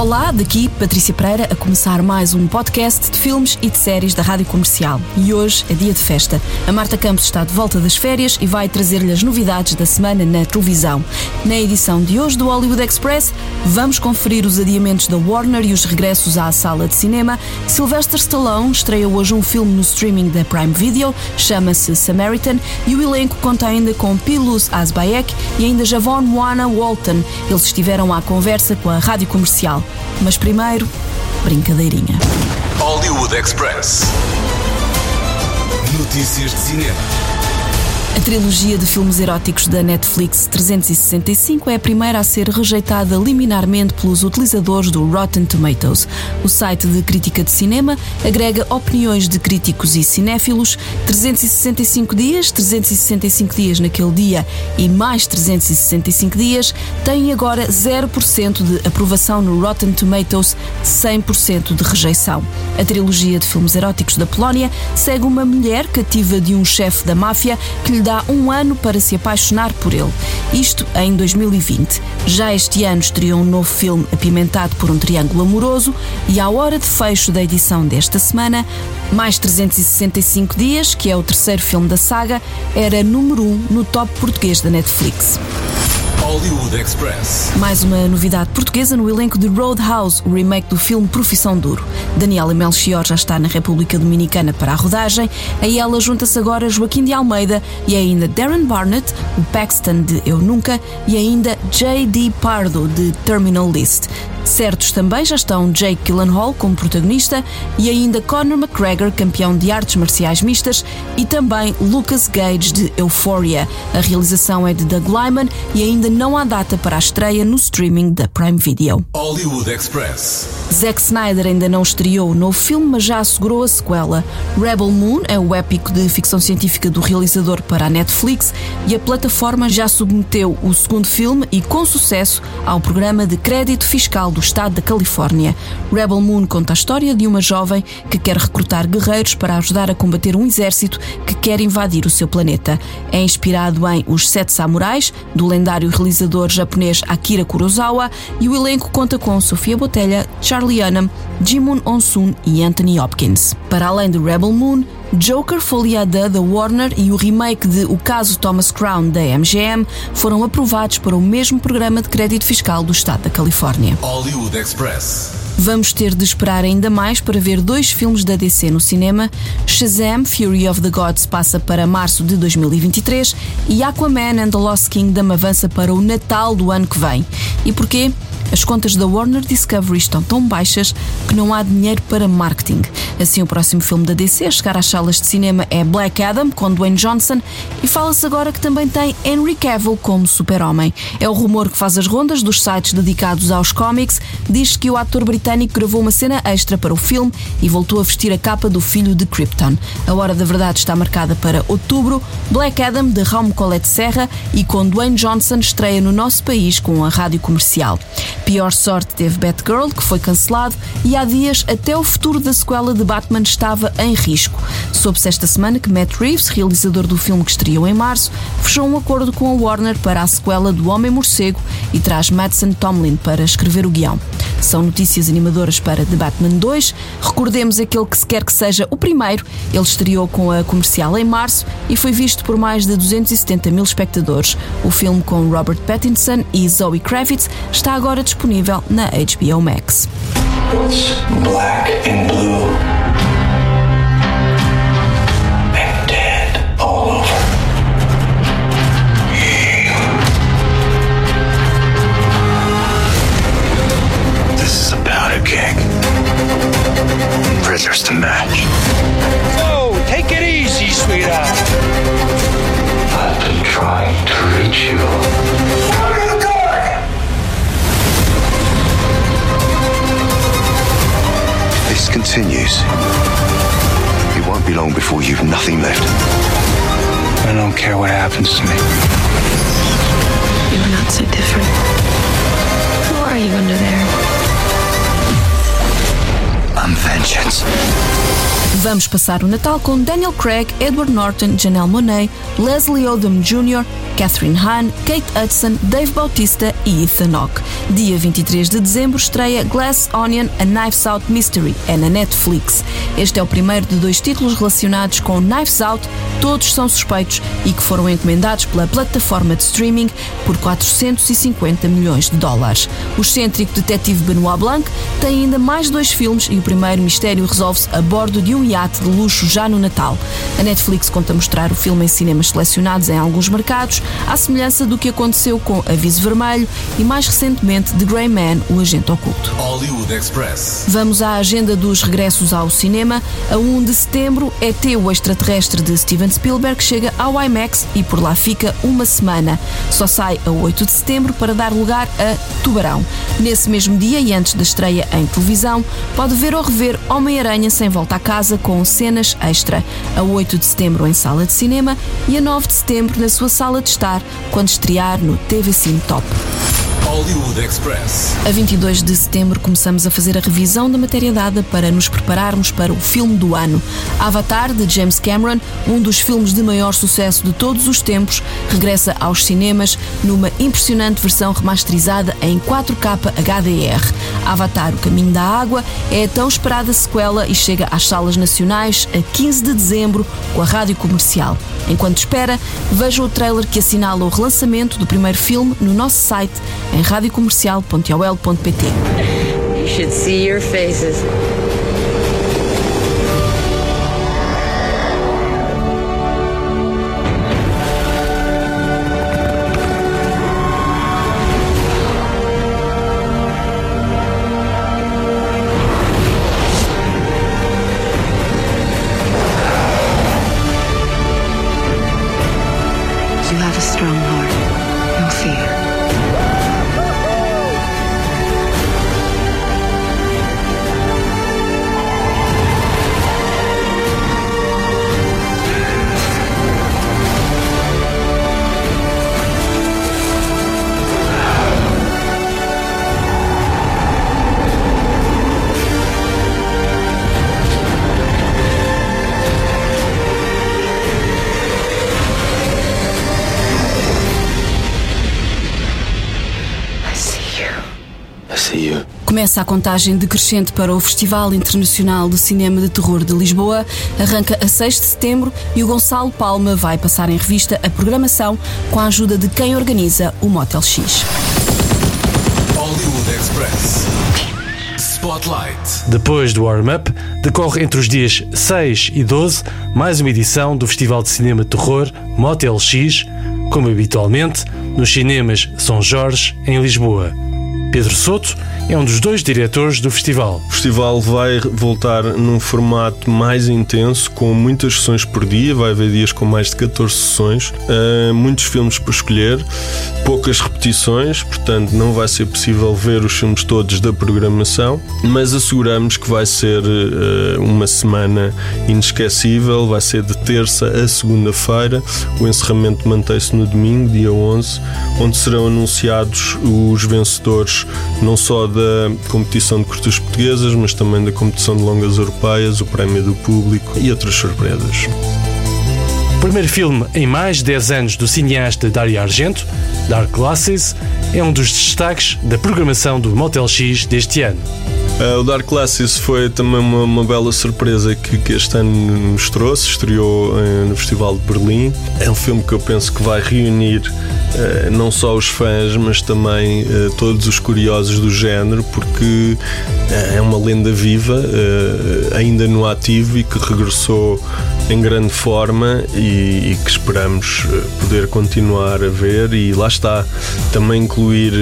Olá, daqui Patrícia Pereira a começar mais um podcast de filmes e de séries da Rádio Comercial. E hoje é dia de festa. A Marta Campos está de volta das férias e vai trazer-lhe as novidades da semana na televisão. Na edição de hoje do Hollywood Express, vamos conferir os adiamentos da Warner e os regressos à sala de cinema. Sylvester Stallone estreia hoje um filme no streaming da Prime Video, chama-se Samaritan, e o elenco conta ainda com Pilus Asbayek e ainda Javon Wana Walton. Eles estiveram à conversa com a Rádio Comercial. Mas primeiro, brincadeirinha. Hollywood Express. Notícias de cinema. A trilogia de filmes eróticos da Netflix 365 é a primeira a ser rejeitada liminarmente pelos utilizadores do Rotten Tomatoes. O site de crítica de cinema agrega opiniões de críticos e cinéfilos. 365 dias, 365 dias naquele dia e mais 365 dias têm agora 0% de aprovação no Rotten Tomatoes, 100% de rejeição. A trilogia de filmes eróticos da Polónia segue uma mulher cativa de um chefe da máfia que lhe dá um ano para se apaixonar por ele. Isto em 2020. Já este ano estreou um novo filme apimentado por um triângulo amoroso e à hora de fecho da edição desta semana, mais 365 dias, que é o terceiro filme da saga, era número 1 um no top português da Netflix. Hollywood Express. Mais uma novidade portuguesa no elenco de Roadhouse, o remake do filme Profissão Duro. Daniela Melchior já está na República Dominicana para a rodagem. A ela junta-se agora Joaquim de Almeida e ainda Darren Barnett, o Paxton de Eu Nunca e ainda J.D. Pardo de Terminal List. Certos também já estão Jake Gyllenhaal como protagonista e ainda Conor McGregor, campeão de artes marciais mistas, e também Lucas Gage de Euphoria. A realização é de Doug Lyman e ainda não há data para a estreia no streaming da Prime Video. Hollywood Express. Zack Snyder ainda não estreou o novo filme, mas já assegurou a sequela. Rebel Moon é o épico de ficção científica do realizador para a Netflix e a plataforma já submeteu o segundo filme e com sucesso ao programa de crédito fiscal do estado da Califórnia. Rebel Moon conta a história de uma jovem que quer recrutar guerreiros para ajudar a combater um exército que quer invadir o seu planeta. É inspirado em Os Sete Samurais, do lendário realizador japonês Akira Kurosawa, e o elenco conta com Sofia Botelha, Charlie Hunnam, Jimun Onsun e Anthony Hopkins. Para além de Rebel Moon, Joker, foliada da Warner e o remake de O Caso Thomas Crown da MGM foram aprovados para o mesmo programa de crédito fiscal do estado da Califórnia. Hollywood Express. Vamos ter de esperar ainda mais para ver dois filmes da DC no cinema. Shazam, Fury of the Gods passa para março de 2023 e Aquaman and the Lost Kingdom avança para o Natal do ano que vem. E porquê? As contas da Warner Discovery estão tão baixas que não há dinheiro para marketing. Assim, o próximo filme da DC a chegar às salas de cinema é Black Adam, com Dwayne Johnson, e fala-se agora que também tem Henry Cavill como super-homem. É o rumor que faz as rondas dos sites dedicados aos cómics. Diz que o ator britânico gravou uma cena extra para o filme e voltou a vestir a capa do filho de Krypton. A hora da verdade está marcada para outubro. Black Adam, de Raume Colette Serra, e com Dwayne Johnson estreia no nosso país com a rádio comercial. Pior sorte teve Batgirl, que foi cancelado, e há dias até o futuro da sequela de Batman estava em risco. Soube-se esta semana que Matt Reeves, realizador do filme que estreou em março, fechou um acordo com a Warner para a sequela do Homem Morcego e traz Madsen Tomlin para escrever o guião. São notícias animadoras para The Batman 2. Recordemos aquele que se quer que seja o primeiro. Ele estreou com a comercial em março e foi visto por mais de 270 mil espectadores. O filme com Robert Pattinson e Zoe Kravitz está agora disponível na HBO Max. It's black and blue and dead all over. This is about a gig. Prisoners to match. Oh, take it easy, sweetheart. I've been trying to reach you. Continues, it won't be long before you've nothing left. I don't care what happens to me. You're not so different. Who are you under there? I'm vengeance. Vamos passar o Natal com Daniel Craig, Edward Norton, Janelle Monáe, Leslie Odom Jr., Catherine Hahn, Kate Hudson, Dave Bautista e Ethan Hawke. Dia 23 de dezembro estreia Glass Onion A Knives Out Mystery, é na Netflix. Este é o primeiro de dois títulos relacionados com Knives Out, todos são suspeitos e que foram encomendados pela plataforma de streaming por 450 milhões de dólares. O excêntrico detetive Benoit Blanc tem ainda mais dois filmes e o primeiro mistério resolve-se a bordo de um iate de luxo já no Natal. A Netflix conta mostrar o filme em cinemas selecionados em alguns mercados, à semelhança do que aconteceu com Aviso Vermelho e mais recentemente The Grey Man, o agente oculto. Hollywood Express. Vamos à agenda dos regressos ao cinema. A 1 de setembro, ET, o extraterrestre de Steven Spielberg, chega ao IMAX e por lá fica uma semana. Só sai a 8 de setembro para dar lugar a Tubarão. Nesse mesmo dia e antes da estreia em televisão, pode ver ou rever Homem-Aranha sem volta a casa com cenas extra. A 8 de setembro em sala de cinema e a 9 de setembro na sua sala de estar quando estrear no TV Cine Top. Hollywood Express. A 22 de setembro começamos a fazer a revisão da matéria dada para nos prepararmos para o filme do ano. Avatar, de James Cameron, um dos filmes de maior sucesso de todos os tempos, regressa aos cinemas numa impressionante versão remasterizada em 4K HDR. Avatar, o Caminho da Água, é a tão esperada sequela e chega às salas nacionais a 15 de dezembro com a rádio comercial. Enquanto espera, veja o trailer que assinala o relançamento do primeiro filme no nosso site em radiocomercial.ol.pt. You should see your faces. Começa a contagem decrescente para o Festival Internacional de Cinema de Terror de Lisboa. Arranca a 6 de setembro e o Gonçalo Palma vai passar em revista a programação com a ajuda de quem organiza o Motel X. Hollywood Express. Spotlight. Depois do warm-up, decorre entre os dias 6 e 12 mais uma edição do Festival de Cinema de Terror Motel X, como habitualmente, nos cinemas São Jorge, em Lisboa. Pedro Soto é um dos dois diretores do festival. O festival vai voltar num formato mais intenso, com muitas sessões por dia. Vai haver dias com mais de 14 sessões, uh, muitos filmes por escolher, poucas repetições, portanto, não vai ser possível ver os filmes todos da programação, mas asseguramos que vai ser uh, uma semana inesquecível. Vai ser de terça a segunda-feira. O encerramento mantém-se no domingo, dia 11, onde serão anunciados os vencedores não só da competição de curtas portuguesas, mas também da competição de longas europeias, o prémio do público e outras surpresas. O primeiro filme em mais de 10 anos do cineasta Dario Argento, Dark Glasses, é um dos destaques da programação do Motel X deste ano. Uh, o Dark Classes foi também uma, uma bela surpresa que, que este ano nos trouxe. Estreou uh, no Festival de Berlim. É um filme que eu penso que vai reunir uh, não só os fãs, mas também todos os curiosos do género, porque é uma lenda viva, ainda no ativo e que regressou em grande forma e, e que esperamos poder continuar a ver. E lá está, também incluir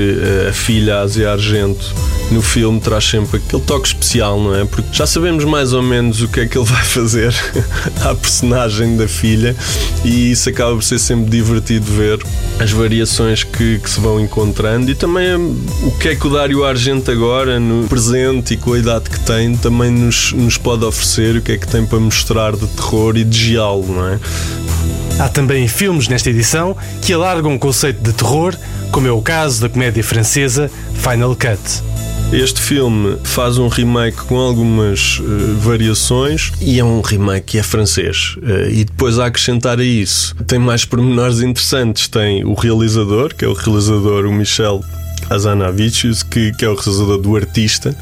a filha Ásia Argento no filme traz sempre aquele toque especial, não é? Porque já sabemos mais ou menos o que é que ele vai fazer à personagem da filha e isso acaba por ser sempre divertido ver as variações que, que se vão encontrando e também o que é que o Dário Argento agora, no presente e com a idade que tem, também nos, nos pode oferecer, o que é que tem para mostrar de terror e de giallo, não é? Há também filmes nesta edição que alargam o conceito de terror, como é o caso da comédia francesa Final Cut. Este filme faz um remake com algumas uh, variações e é um remake que é francês. Uh, e depois a acrescentar a isso, tem mais pormenores interessantes. Tem o realizador, que é o realizador, o Michel Azanavicius, que, que é o realizador do Artista.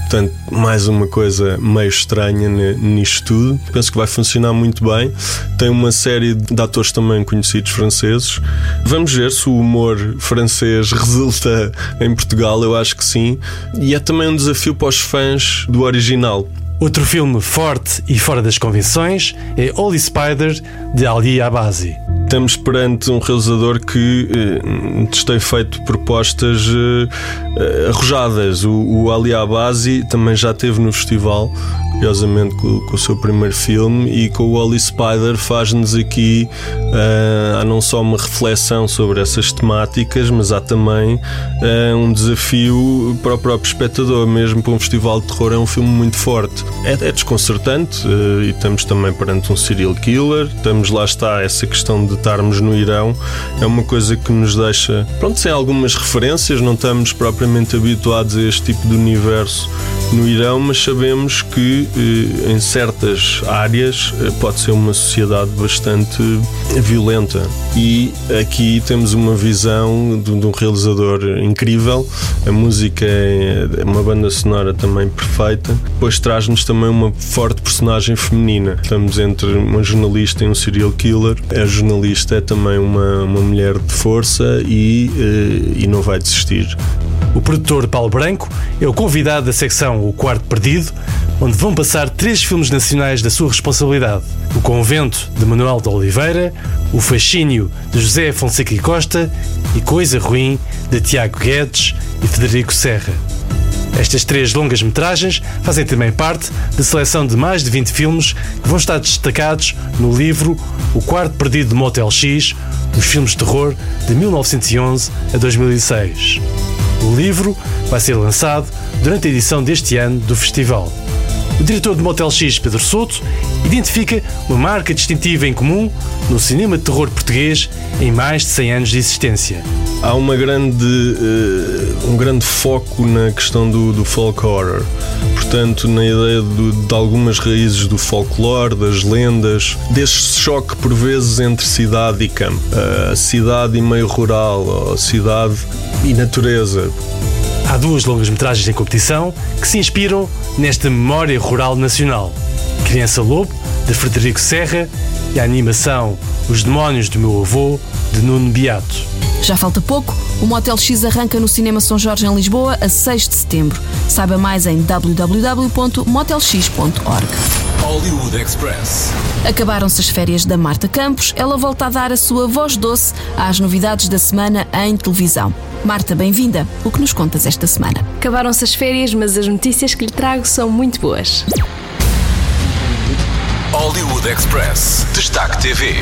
Portanto, mais uma coisa meio estranha nisto tudo. Penso que vai funcionar muito bem. Tem uma série de atores também conhecidos franceses. Vamos ver se o humor francês resulta em Portugal. Eu acho que sim. E é também um desafio para os fãs do original. Outro filme forte e fora das convenções é Holy Spider, de Ali Abazi. Estamos perante um realizador que eh, tem feito propostas eh, arrojadas. O, o Ali Abazi também já esteve no festival, curiosamente, com, com, o seu primeiro filme, e com o Holy Spider faz-nos aqui uh, há não só uma reflexão sobre essas temáticas, mas há também uh, um desafio para o próprio espectador, mesmo para um festival de terror. É um filme muito forte. É, é desconcertante uh, e estamos também perante um serial killer. Estamos lá está essa questão de estarmos no Irão. É uma coisa que nos deixa, pronto, sem algumas referências, não estamos propriamente habituados a este tipo de universo no Irão, mas sabemos que eh, em certas áreas eh, pode ser uma sociedade bastante violenta. E aqui temos uma visão de, um realizador incrível. A música é uma banda sonora também perfeita. Depois traz-nos também uma forte personagem feminina. Estamos entre uma jornalista e um serial killer. A jornalista é também uma, uma mulher de força e, eh, e não vai desistir. O produtor Paulo Branco é o convidado da secção O Quarto Perdido, onde vão passar três filmes nacionais da sua responsabilidade: O Convento, de Manuel de Oliveira, O Fascínio, de José Fonseca e Costa e Coisa Ruim, de Tiago Guedes e Federico Serra. Estas três longas metragens fazem também parte da seleção de mais de 20 filmes que vão estar destacados no livro O Quarto Perdido de Motel X, os filmes de terror de 1911 a 2006. O livro vai ser lançado durante a edição deste ano do festival. O diretor de Motel X, Pedro Souto, identifica uma marca distintiva em comum no cinema de terror português em mais de 100 anos de existência. Há uma grande, uh, um grande foco na questão do, do folk horror. Portanto, na ideia de, de algumas raízes do folclore, das lendas, deste choque por vezes entre cidade e campo. Uh, cidade e meio rural, a cidade e natureza. Há duas longas-metragens em competição que se inspiram nesta memória rural nacional: Criança Lobo, de Frederico Serra, e a animação Os Demónios do Meu Avô, de Nuno Beato. Já falta pouco, o Motel X arranca no Cinema São Jorge em Lisboa a 6 de setembro. Saiba mais em www.motelx.org. Hollywood Express. Acabaram-se as férias da Marta Campos, ela volta a dar a sua voz doce às novidades da semana em televisão. Marta, bem-vinda. O que nos contas esta semana? Acabaram-se as férias, mas as notícias que lhe trago são muito boas. Hollywood Express. Destaque TV.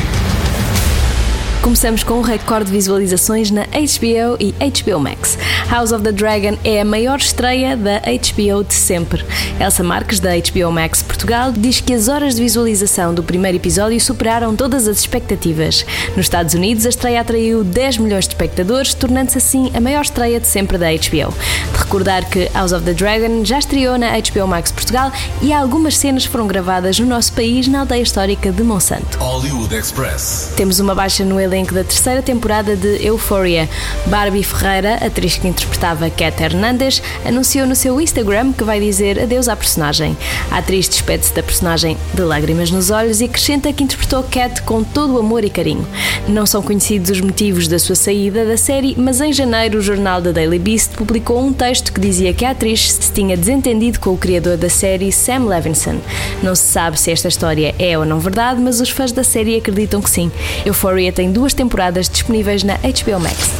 Começamos com um recorde de visualizações na HBO e HBO Max. House of the Dragon é a maior estreia da HBO de sempre. Elsa Marques, da HBO Max Portugal, diz que as horas de visualização do primeiro episódio superaram todas as expectativas. Nos Estados Unidos, a estreia atraiu 10 milhões de espectadores, tornando-se assim a maior estreia de sempre da HBO. De recordar que House of the Dragon já estreou na HBO Max Portugal e algumas cenas foram gravadas no nosso país, na aldeia histórica de Monsanto. Hollywood Express. Temos uma baixa no elenco da terceira temporada de Euphoria. Barbie Ferreira, atriz que interpretava Cat Hernandes, anunciou no seu Instagram que vai dizer adeus à personagem. A atriz despede-se da personagem de lágrimas nos olhos e acrescenta que interpretou Cat com todo o amor e carinho. Não são conhecidos os motivos da sua saída da série, mas em janeiro o jornal The Daily Beast publicou um texto que dizia que a atriz se tinha desentendido com o criador da série, Sam Levinson. Não se sabe se esta história é ou não verdade, mas os fãs da série acreditam que sim. Euphoria tem duas temporadas disponíveis na HBO Max.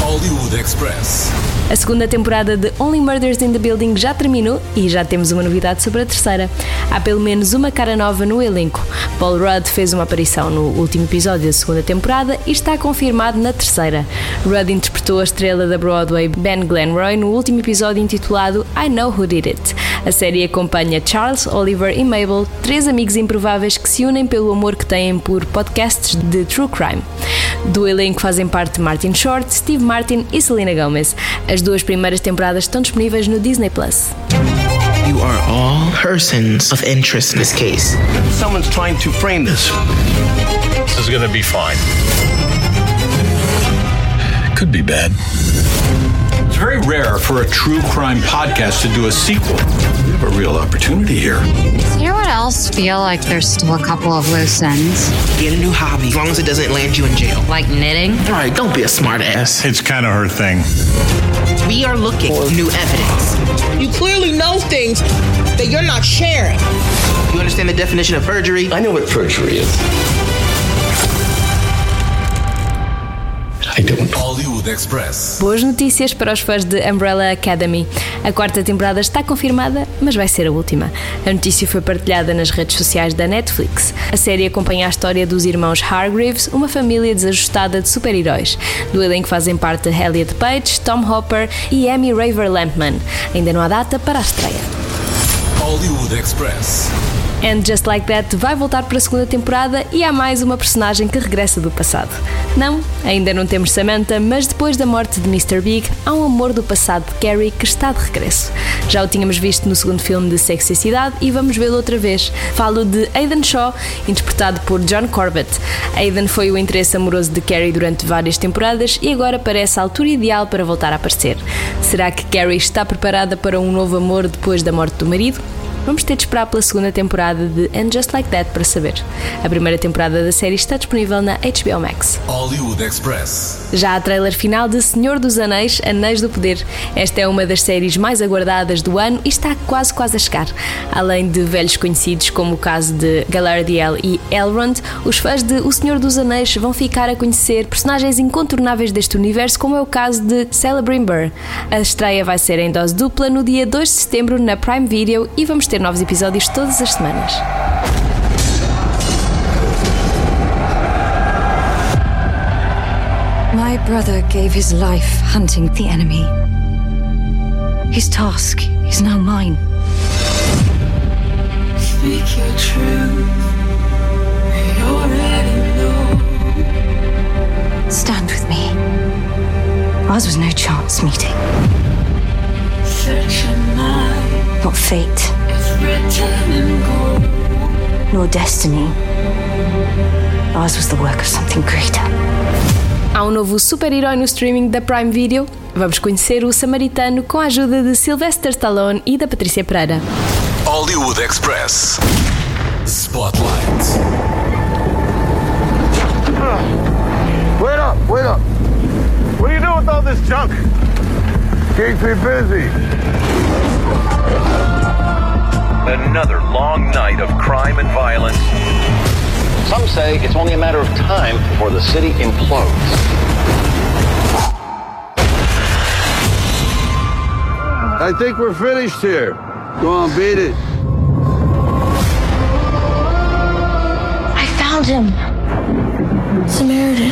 Hollywood Express. A segunda temporada de Only Murders in the Building já terminou e já temos uma novidade sobre a terceira. Há pelo menos uma cara nova no elenco. Paul Rudd fez uma aparição no último episódio da segunda temporada e está confirmado na terceira. Rudd interpretou a estrela da Broadway Ben Glenroy no último episódio intitulado I Know Who Did It. A série acompanha Charles, Oliver e Mabel, três amigos improváveis que se unem pelo amor que têm por podcasts de true crime. Do elenco fazem parte Martin Short, Steve Martin e Selena Gomez. A As duas primeiras temporadas estão disponíveis no Disney Plus. You are all persons of interest in this case. Someone's trying to frame this. This is gonna be fine. Could be bad. It's very rare for a true crime podcast to do a sequel. We have a real opportunity here. You know what else feel like there's still a couple of loose ends? Get a new hobby, as long as it doesn't land you in jail. Like knitting? All right, don't be a smart ass. It's kind of her thing. We are looking for new evidence. You clearly know things that you're not sharing. You understand the definition of perjury? I know what perjury is. I don't. Hollywood Express. Boas notícias para os fãs de Umbrella Academy. A quarta temporada está confirmada, mas vai ser a última. A notícia foi partilhada nas redes sociais da Netflix. A série acompanha a história dos irmãos Hargreaves, uma família desajustada de super-heróis. Do elenco fazem parte Elliot Page, Tom Hopper e Amy Raver Lampman. Ainda não há data para a estreia. Hollywood Express. And Just Like That vai voltar para a segunda temporada e há mais uma personagem que regressa do passado. Não, ainda não temos Samantha, mas depois da morte de Mr. Big, há um amor do passado de Carrie que está de regresso. Já o tínhamos visto no segundo filme de Sexy Cidade e vamos vê-lo outra vez. Falo de Aidan Shaw, interpretado por John Corbett. Aidan foi o interesse amoroso de Carrie durante várias temporadas e agora parece a altura ideal para voltar a aparecer. Será que Carrie está preparada para um novo amor depois da morte do marido? Vamos ter de esperar pela segunda temporada de And Just Like That para saber. A primeira temporada da série está disponível na HBO Max. Hollywood Express. Já há trailer final de Senhor dos Anéis, Anéis do Poder. Esta é uma das séries mais aguardadas do ano e está quase quase a chegar. Além de velhos conhecidos como o caso de Galadriel e Elrond, os fãs de O Senhor dos Anéis vão ficar a conhecer personagens incontornáveis deste universo, como é o caso de Celebrimbor. A estreia vai ser em dose dupla no dia 2 de setembro na Prime Video e vamos ter novos episódios todas as semanas. My brother gave his life hunting the enemy. His task is now mine. Speak your truth. We already know. Stand with me. Ours was no chance meeting. Search your mind. Not fate, Nor destiny. Ours was the work of something greater. Há um novo super-herói no streaming da Prime Video. Vamos conhecer o Samaritano com a ajuda de Sylvester Stallone e da Patrícia Pereira. Hollywood Express. Spotlight. Wait up, wait up. What do you do with all this junk? Keeps me busy. Another long night of crime and violence. Some say it's only a matter of time before the city implodes. I think we're finished here. Go on, beat it. I found him. Samaritan.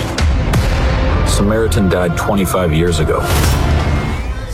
Samaritan died 25 years ago.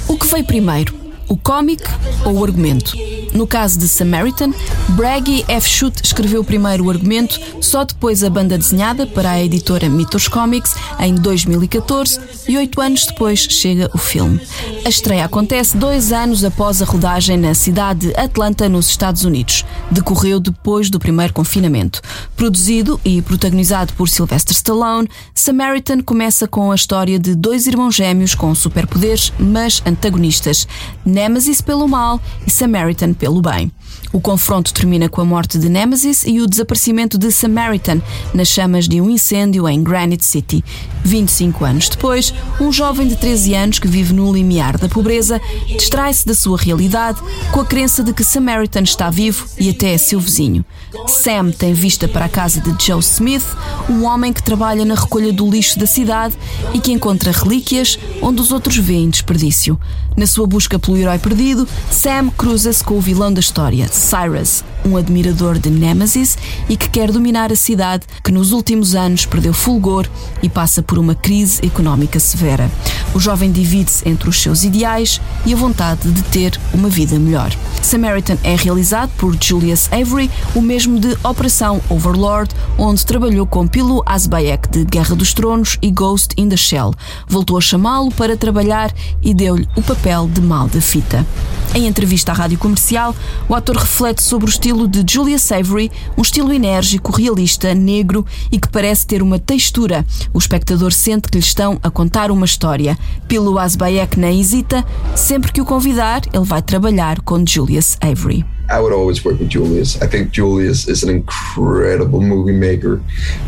O que veio primeiro, o cómic ou o argumento? No caso de Samaritan, Braggy F. Schutt escreveu primeiro o argumento, só depois a banda desenhada para a editora Mythos Comics em 2014 e oito anos depois chega o filme. A estreia acontece dois anos após a rodagem na cidade de Atlanta, nos Estados Unidos. Decorreu depois do primeiro confinamento. Produzido e protagonizado por Sylvester Stallone, Samaritan começa com a história de dois irmãos gêmeos com superpoderes, mas antagonistas: Nemesis pelo mal e Samaritan pelo bem. O confronto termina com a morte de Nemesis e o desaparecimento de Samaritan nas chamas de um incêndio em Granite City. 25 anos depois, um jovem de 13 anos que vive no limiar da pobreza distrai-se da sua realidade com a crença de que Samaritan está vivo e até é seu vizinho. Sam tem vista para a casa de Joe Smith, um homem que trabalha na recolha do lixo da cidade e que encontra relíquias onde os outros veem desperdício. Na sua busca pelo herói perdido, Sam cruza-se com o vilão da história, Cyrus, um admirador de Nemesis e que quer dominar a cidade que nos últimos anos perdeu fulgor e passa por uma crise económica severa. O jovem divide-se entre os seus ideais e a vontade de ter uma vida melhor. Samaritan é realizado por Julius Avery, o mesmo de Operação Overlord, onde trabalhou com Pilo Asbayek de Guerra dos Tronos e Ghost in the Shell. Voltou a chamá-lo para trabalhar e deu-lhe o papel de mal da fita. Em entrevista à rádio comercial, o ator reflete sobre o estilo de Julius Avery, um estilo enérgico, realista, negro e que parece ter uma textura. O espectador sente que lhe estão a contar uma história. Pilo Asbayek nem hesita, sempre que o convidar, ele vai trabalhar com Julius Avery. I would always work with Julius. I think Julius is an incredible movie maker.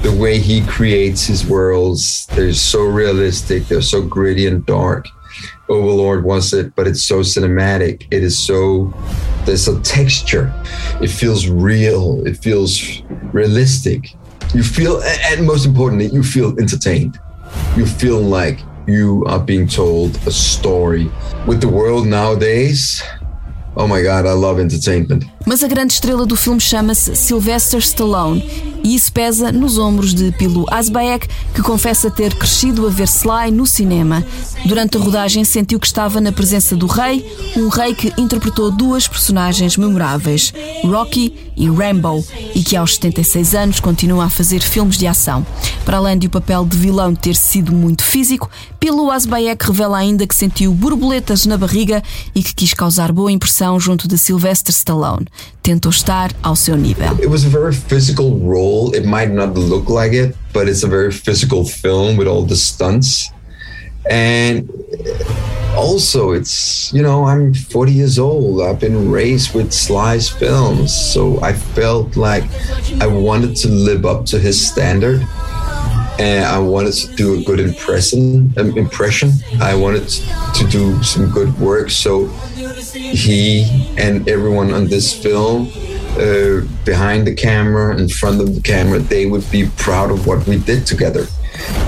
The way he creates his worlds, they're so realistic, they're so gritty and dark. Overlord was it, but it's so cinematic. It is so there's a texture. It feels real. It feels realistic. You feel, and most importantly, you feel entertained. You feel like you are being told a story. With the world nowadays, oh my God, I love entertainment. Mas a grande estrela do filme chama-se Sylvester Stallone e isso pesa nos ombros de Pilo Asbaek, que confessa ter crescido a ver Sly no cinema. Durante a rodagem sentiu que estava na presença do rei, um rei que interpretou duas personagens memoráveis, Rocky e Rambo, e que aos 76 anos continua a fazer filmes de ação. Para além de o papel de vilão ter sido muito físico, Pilo Asbaek revela ainda que sentiu borboletas na barriga e que quis causar boa impressão junto de Sylvester Stallone. Tentou estar ao seu nível. It was a very physical role. It might not look like it, but it's a very physical film with all the stunts. And also, it's, you know, I'm 40 years old. I've been raised with Sly's films. So I felt like I wanted to live up to his standard. And I wanted to do a good impression. Um, impression. I wanted to do some good work. So he and everyone on this film uh, behind the camera, in front of the camera, they would be proud of what we did together.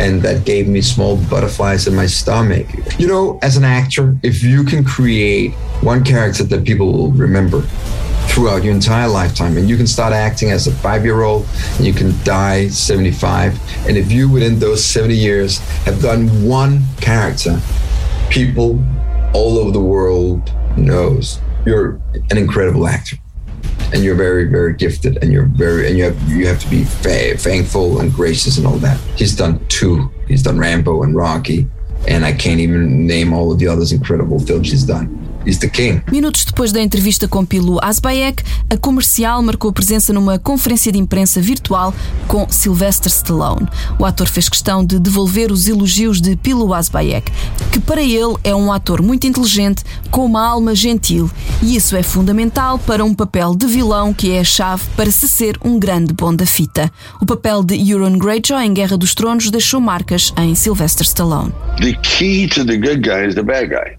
And that gave me small butterflies in my stomach. You know, as an actor, if you can create one character that people will remember throughout your entire lifetime, and you can start acting as a five year old, and you can die 75. And if you, within those 70 years, have done one character, people all over the world knows you're an incredible actor and you're very very gifted and you're very and you have you have to be thankful and gracious and all that he's done two he's done rambo and rocky and i can't even name all of the others incredible films he's done. Minutos depois da entrevista com Pilo Asbayek, a comercial marcou presença numa conferência de imprensa virtual com Sylvester Stallone. O ator fez questão de devolver os elogios de Pilo Asbayek, que para ele é um ator muito inteligente, com uma alma gentil, e isso é fundamental para um papel de vilão que é a chave para se ser um grande bom da fita. O papel de Euron Greyjoy em Guerra dos Tronos deixou marcas em Sylvester Stallone. The key to the good guy is the bad guy.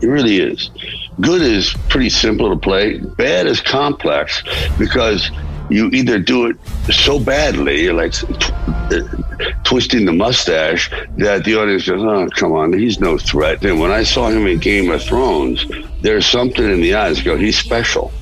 It really is. Good is pretty simple to play. Bad is complex because you either do it so badly, like twisting the mustache, that the audience goes, "Oh, come on, he's no threat." And when I saw him in Game of Thrones, there's something in the eyes. Go, he's special.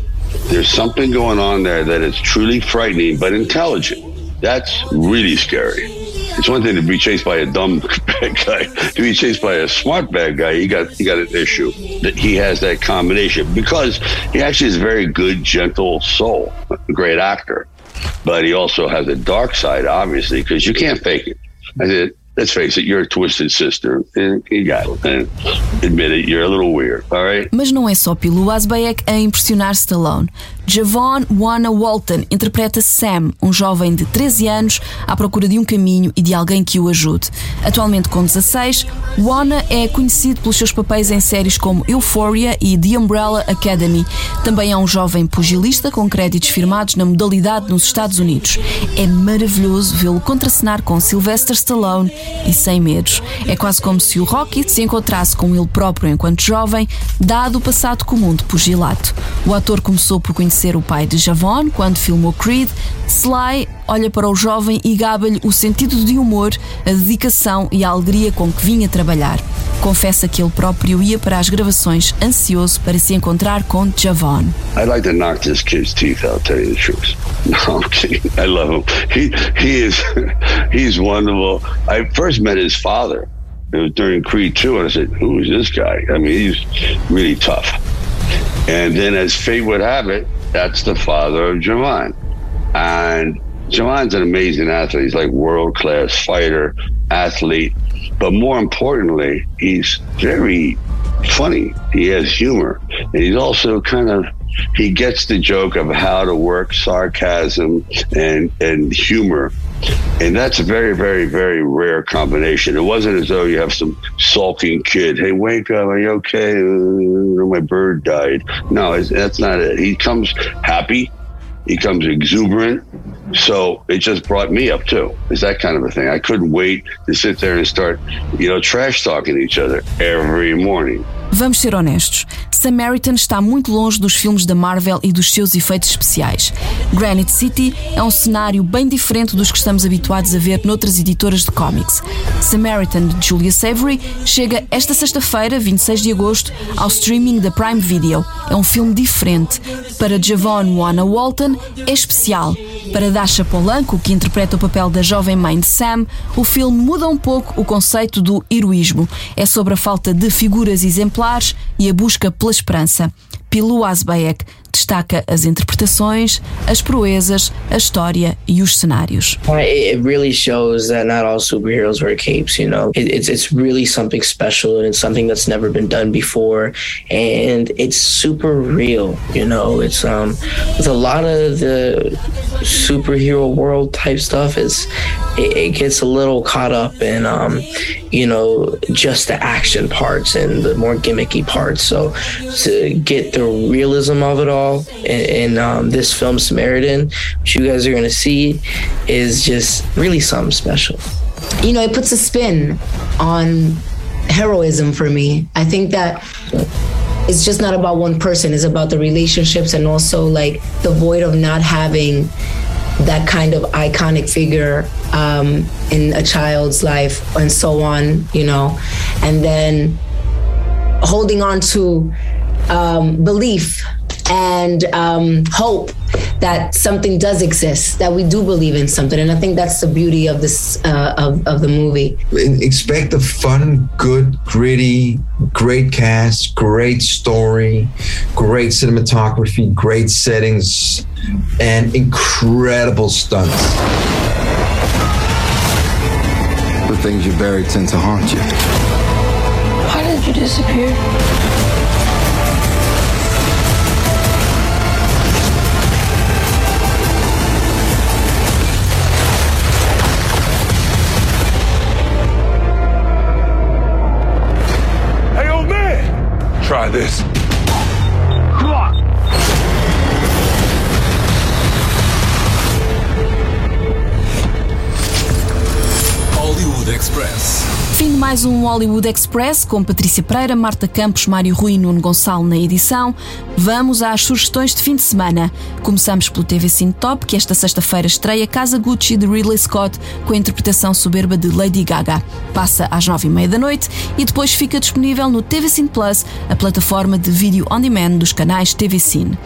There's something going on there that is truly frightening but intelligent. That's really scary. It's one thing to be chased by a dumb bad guy. To be chased by a smart bad guy, he got he got an issue. That he has that combination because he actually is a very good, gentle soul, a great actor, but he also has a dark side, obviously, because you can't fake it. I said, let's face it, you're a twisted sister. And you got it. And admit it, you're a little weird. All right. Mas não é só Pilo Asbayek a impressionar Stallone. Javon Wana Walton interpreta Sam, um jovem de 13 anos à procura de um caminho e de alguém que o ajude. Atualmente com 16, Wana é conhecido pelos seus papéis em séries como Euphoria e The Umbrella Academy. Também é um jovem pugilista com créditos firmados na modalidade nos Estados Unidos. É maravilhoso vê-lo contracenar com Sylvester Stallone e sem medos. É quase como se o Rocky se encontrasse com ele próprio enquanto jovem, dado o passado comum de pugilato. O ator começou por conhecer o pai de Javon quando filmou Creed. Sly olha para o jovem e gaba-lhe o sentido de humor, a dedicação e a alegria com que vinha trabalhar. Confessa que ele próprio ia para as gravações ansioso para se encontrar com Javon. I'd like to knock this kid's teeth out, tell you the truth. No, I'm kidding. I love him. He he is he's wonderful. I first met his father It was during Creed 2, and I said, Who is this guy? I mean, he's really tough. And then, as fate would have it, that's the father of Javon. And Javon's an amazing athlete. He's like world class fighter, athlete. But more importantly, he's very funny. He has humor. And he's also kind of he gets the joke of how to work sarcasm and and humor and that's a very very very rare combination. It wasn't as though you have some sulking kid hey wake up are you okay? Uh, my bird died. No that's not it. He comes happy. He comes exuberant so it just brought me up too it's that kind of a thing i couldn't wait to sit there and start you know trash talking each other every morning Vamos ser honestos. Samaritan está muito longe dos filmes da Marvel e dos seus efeitos especiais. Granite City é um cenário bem diferente dos que estamos habituados a ver noutras editoras de cómics. Samaritan de Julia Savory chega esta sexta-feira, 26 de agosto, ao streaming da Prime Video. É um filme diferente. Para Javon Wana Walton é especial. Para Dasha Polanco, que interpreta o papel da jovem mãe de Sam, o filme muda um pouco o conceito do heroísmo. É sobre a falta de figuras exemplares e a busca pela esperança. Pilu Asbaek destaca as interpretações, as proezas, a história e os cenários. It really shows that not all superheroes wear capes. You know, it's it's really something special and it's something that's never been done before, and it's super real. You know, it's um with a lot of the superhero world type stuff is it, it gets a little caught up in um you know just the action parts and the more gimmicky parts. So to get the realism of it all in, in um, this film Samaritan, which you guys are going to see, is just really something special. You know, it puts a spin on heroism for me. I think that it's just not about one person, it's about the relationships and also like the void of not having that kind of iconic figure um, in a child's life and so on, you know, and then holding on to um, belief and um, hope that something does exist, that we do believe in something. And I think that's the beauty of this uh, of, of the movie. Expect a fun, good, gritty, great cast, great story, great cinematography, great settings, and incredible stunts. The things you bury tend to haunt you. Why did you disappear? This. Mais um Hollywood Express com Patrícia Pereira, Marta Campos, Mário Rui e Nuno Gonçalo na edição. Vamos às sugestões de fim de semana. Começamos pelo TV Cine Top, que esta sexta-feira estreia Casa Gucci de Ridley Scott com a interpretação soberba de Lady Gaga. Passa às nove e meia da noite e depois fica disponível no TV Cine Plus, a plataforma de vídeo on demand dos canais TV Cine.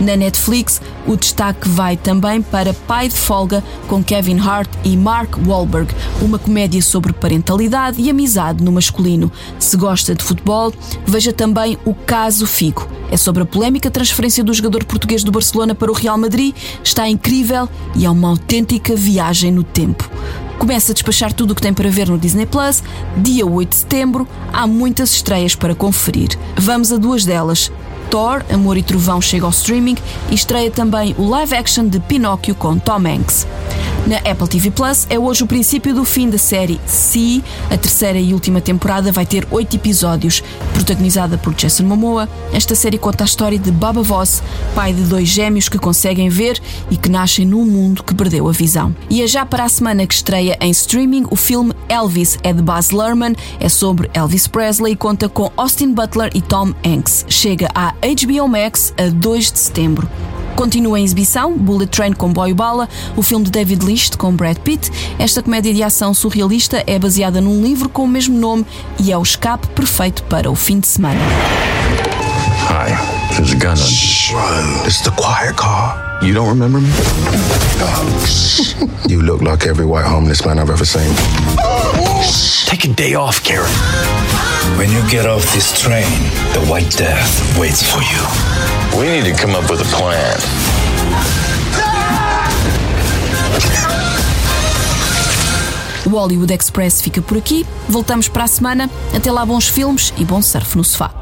Na Netflix, o destaque vai também para Pai de Folga com Kevin Hart e Mark Wahlberg, uma comédia sobre parentalidade e amizade no masculino. Se gosta de futebol, veja também o Caso Figo. É sobre a polémica transferência do jogador português do Barcelona para o Real Madrid. Está incrível e é uma autêntica viagem no tempo. Começa a despachar tudo o que tem para ver no Disney Plus. Dia 8 de setembro, há muitas estreias para conferir. Vamos a duas delas. Thor, Amor e Trovão chega ao streaming e estreia também o live action de Pinóquio com Tom Hanks. Na Apple TV Plus é hoje o princípio do fim da série See. A terceira e última temporada vai ter oito episódios. Protagonizada por Jason Momoa, esta série conta a história de Baba Voss, pai de dois gêmeos que conseguem ver e que nascem num mundo que perdeu a visão. E é já para a semana que estreia em streaming o filme Elvis, é de Baz Luhrmann, é sobre Elvis Presley e conta com Austin Butler e Tom Hanks. Chega à HBO Max a 2 de setembro. Continua em exibição Bullet Train com Boy Bala, o filme de David Lynch com Brad Pitt. Esta comédia de ação surrealista é baseada num livro com o mesmo nome e é o escape perfeito para o fim de semana. Hi, there's a gun on. It's the quiet car. You don't remember me? you look like every white homeless man I've ever seen. Take a day off, Karen. When you get off this train, the White Death waits for you. We need to come up with a plan. O Hollywood Express fica por aqui. Voltamos para a semana. Até lá, bons filmes e bom surf no sofá.